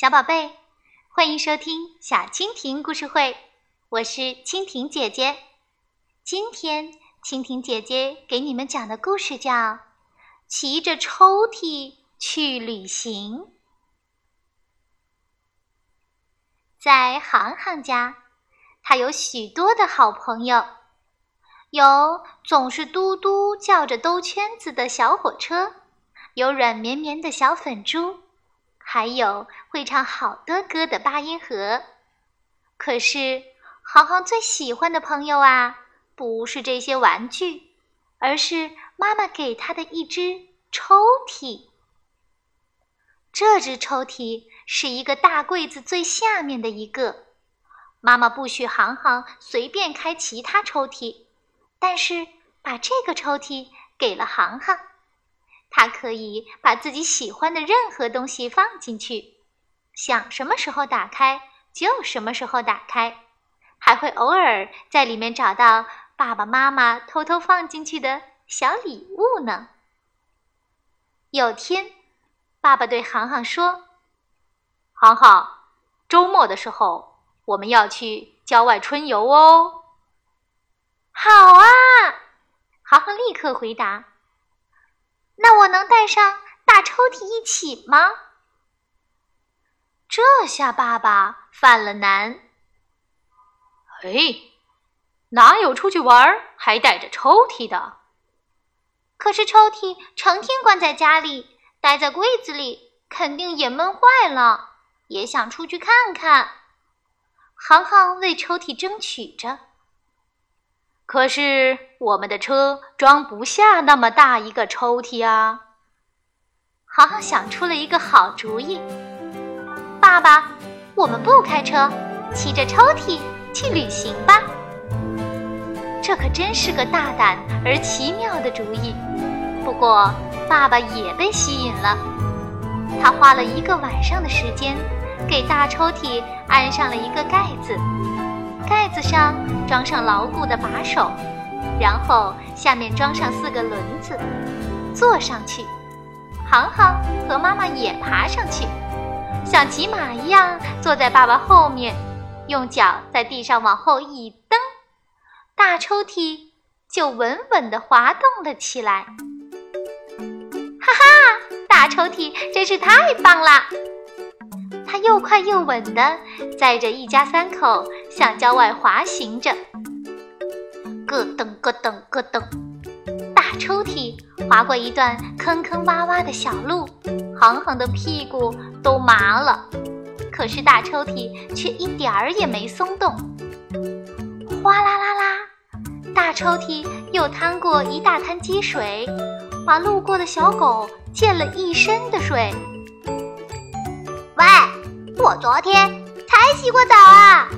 小宝贝，欢迎收听小蜻蜓故事会，我是蜻蜓姐姐。今天蜻蜓姐姐给你们讲的故事叫《骑着抽屉去旅行》。在航航家，他有许多的好朋友，有总是嘟嘟叫着兜圈子的小火车，有软绵绵的小粉猪。还有会唱好多歌的八音盒，可是航航最喜欢的朋友啊，不是这些玩具，而是妈妈给他的一只抽屉。这只抽屉是一个大柜子最下面的一个，妈妈不许航航随便开其他抽屉，但是把这个抽屉给了航航。他可以把自己喜欢的任何东西放进去，想什么时候打开就什么时候打开，还会偶尔在里面找到爸爸妈妈偷偷放进去的小礼物呢。有天，爸爸对航航说：“航航，周末的时候我们要去郊外春游哦。”“好啊！”航航立刻回答。那我能带上大抽屉一起吗？这下爸爸犯了难。哎，哪有出去玩还带着抽屉的？可是抽屉成天关在家里，待在柜子里，肯定也闷坏了，也想出去看看。航航为抽屉争取着。可是我们的车装不下那么大一个抽屉啊！航航想出了一个好主意。爸爸，我们不开车，骑着抽屉去旅行吧。这可真是个大胆而奇妙的主意。不过，爸爸也被吸引了。他花了一个晚上的时间，给大抽屉安上了一个盖子。盖子上装上牢固的把手，然后下面装上四个轮子，坐上去。航航和妈妈也爬上去，像骑马一样坐在爸爸后面，用脚在地上往后一蹬，大抽屉就稳稳地滑动了起来。哈哈，大抽屉真是太棒了！它又快又稳地载着一家三口向郊外滑行着，咯噔咯噔咯噔，大抽屉滑过一段坑坑洼洼的小路，航航的屁股都麻了，可是大抽屉却一点儿也没松动。哗啦啦啦，大抽屉又趟过一大滩积水，把路过的小狗溅了一身的水。喂！我昨天才洗过澡啊！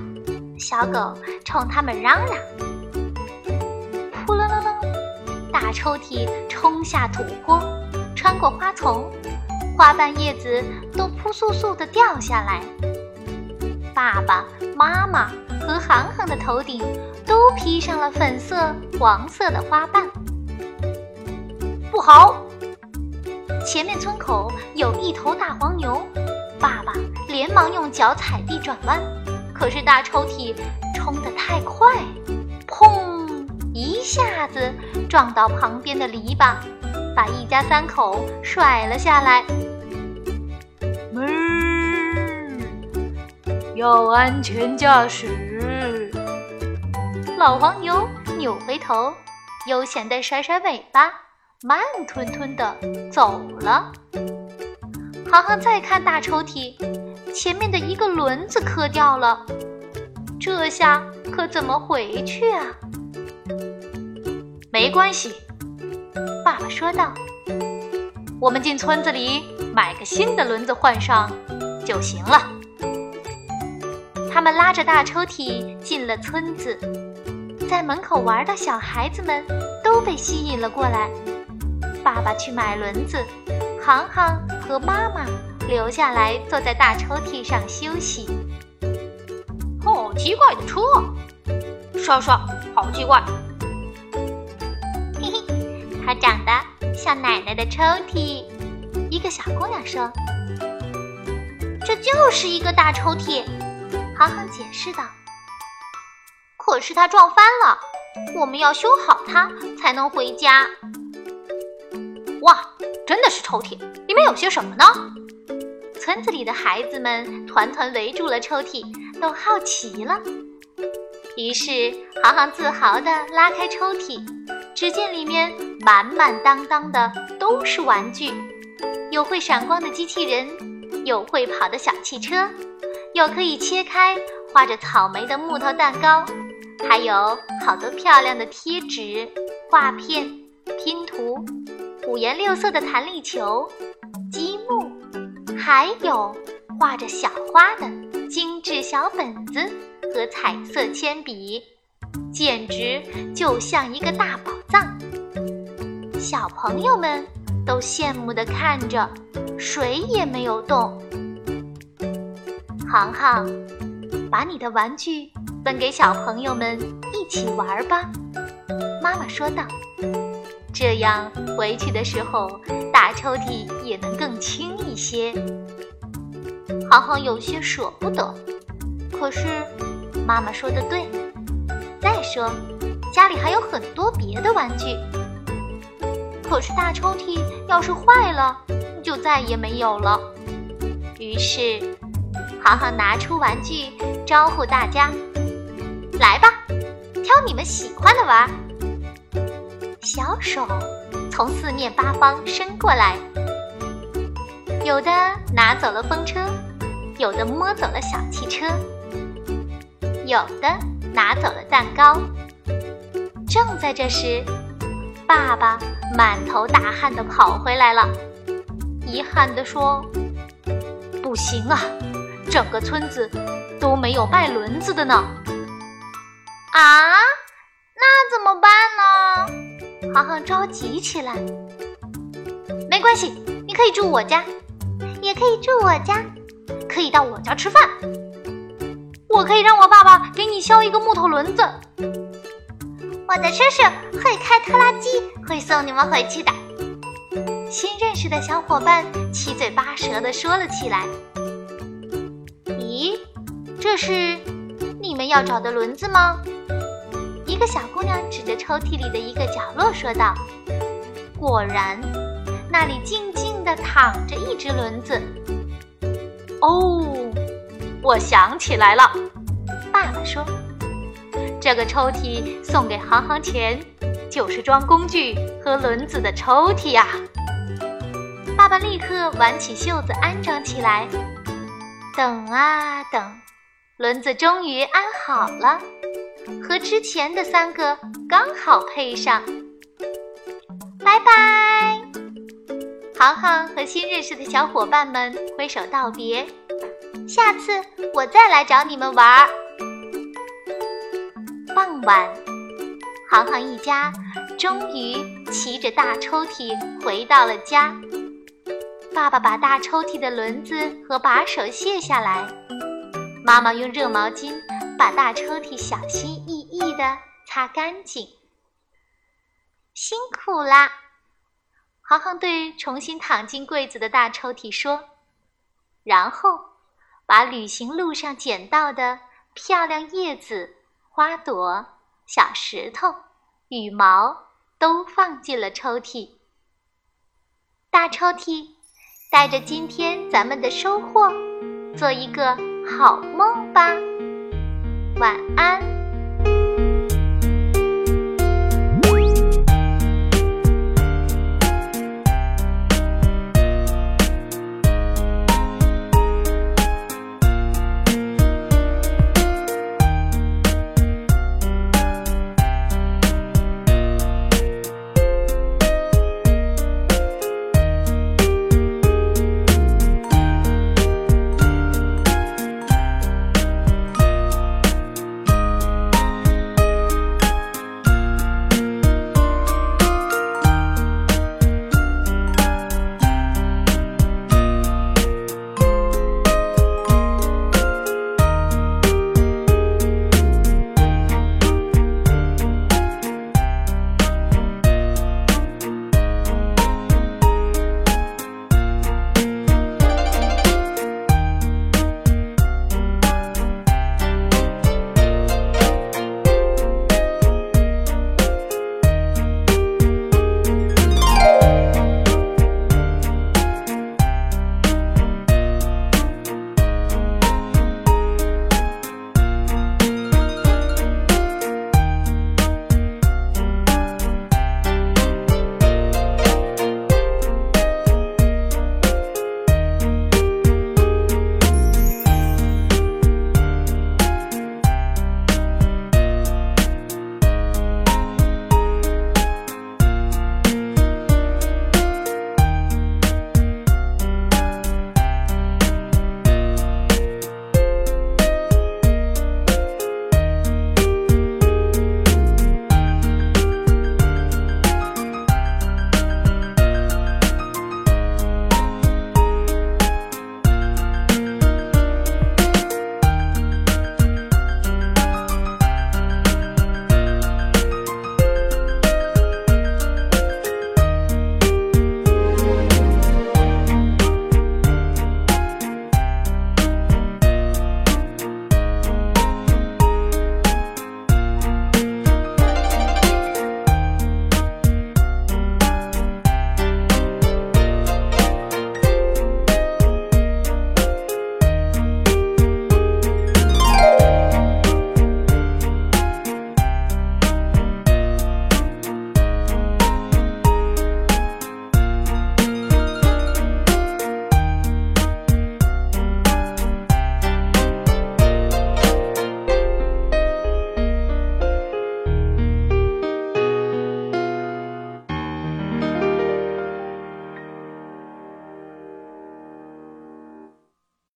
小狗冲他们嚷嚷。扑棱棱棱，大抽屉冲下土坡，穿过花丛，花瓣叶子都扑簌簌地掉下来。爸爸妈妈和航航的头顶都披上了粉色、黄色的花瓣。不好！前面村口有一头大黄牛。爸爸连忙用脚踩地转弯，可是大抽屉冲得太快，砰！一下子撞到旁边的篱笆，把一家三口甩了下来。嗯，要安全驾驶。老黄牛扭回头，悠闲地甩甩尾巴，慢吞吞地走了。航航再看大抽屉，前面的一个轮子磕掉了，这下可怎么回去啊？没关系，爸爸说道：“我们进村子里买个新的轮子换上就行了。”他们拉着大抽屉进了村子，在门口玩的小孩子们都被吸引了过来。爸爸去买轮子。航航和妈妈留下来，坐在大抽屉上休息。好奇怪的车，刷刷，好奇怪。嘿嘿，它长得像奶奶的抽屉。一个小姑娘说：“这就是一个大抽屉。航航解释道。可是它撞翻了，我们要修好它才能回家。哇，真的是抽屉，里面有些什么呢？村子里的孩子们团团围住了抽屉，都好奇了。于是，航航自豪地拉开抽屉，只见里面满满当当的都是玩具，有会闪光的机器人，有会跑的小汽车，有可以切开画着草莓的木头蛋糕。还有好多漂亮的贴纸、画片、拼图，五颜六色的弹力球、还有画着小花的精致小本子和彩色铅笔，简直就像一个大宝藏。小朋友们都羡慕地看着，谁也没有动。航航，把你的玩具。分给小朋友们一起玩吧，妈妈说道。这样回去的时候，大抽屉也能更轻一些。航航有些舍不得，可是妈妈说的对。再说，家里还有很多别的玩具。可是大抽屉要是坏了，就再也没有了。于是，航航拿出玩具，招呼大家。来吧，挑你们喜欢的玩。小手从四面八方伸过来，有的拿走了风车，有的摸走了小汽车，有的拿走了蛋糕。正在这时，爸爸满头大汗的跑回来了，遗憾的说：“不行啊，整个村子都没有卖轮子的呢。”啊，那怎么办呢？航航着急起来。没关系，你可以住我家，也可以住我家，可以到我家吃饭。我可以让我爸爸给你削一个木头轮子。我的叔叔会开拖拉机，会送你们回去的。新认识的小伙伴七嘴八舌地说了起来。咦，这是你们要找的轮子吗？一个小姑娘指着抽屉里的一个角落说道：“果然，那里静静地躺着一只轮子。”哦，我想起来了，爸爸说：“这个抽屉送给航航前，就是装工具和轮子的抽屉呀。”爸爸立刻挽起袖子安装起来。等啊等，轮子终于安好了。和之前的三个刚好配上。拜拜，航航和新认识的小伙伴们挥手道别。下次我再来找你们玩儿。傍晚，航航一家终于骑着大抽屉回到了家。爸爸把大抽屉的轮子和把手卸下来，妈妈用热毛巾。把大抽屉小心翼翼地擦干净，辛苦啦！航航对重新躺进柜子的大抽屉说，然后把旅行路上捡到的漂亮叶子、花朵、小石头、羽毛都放进了抽屉。大抽屉，带着今天咱们的收获，做一个好梦吧。晚安。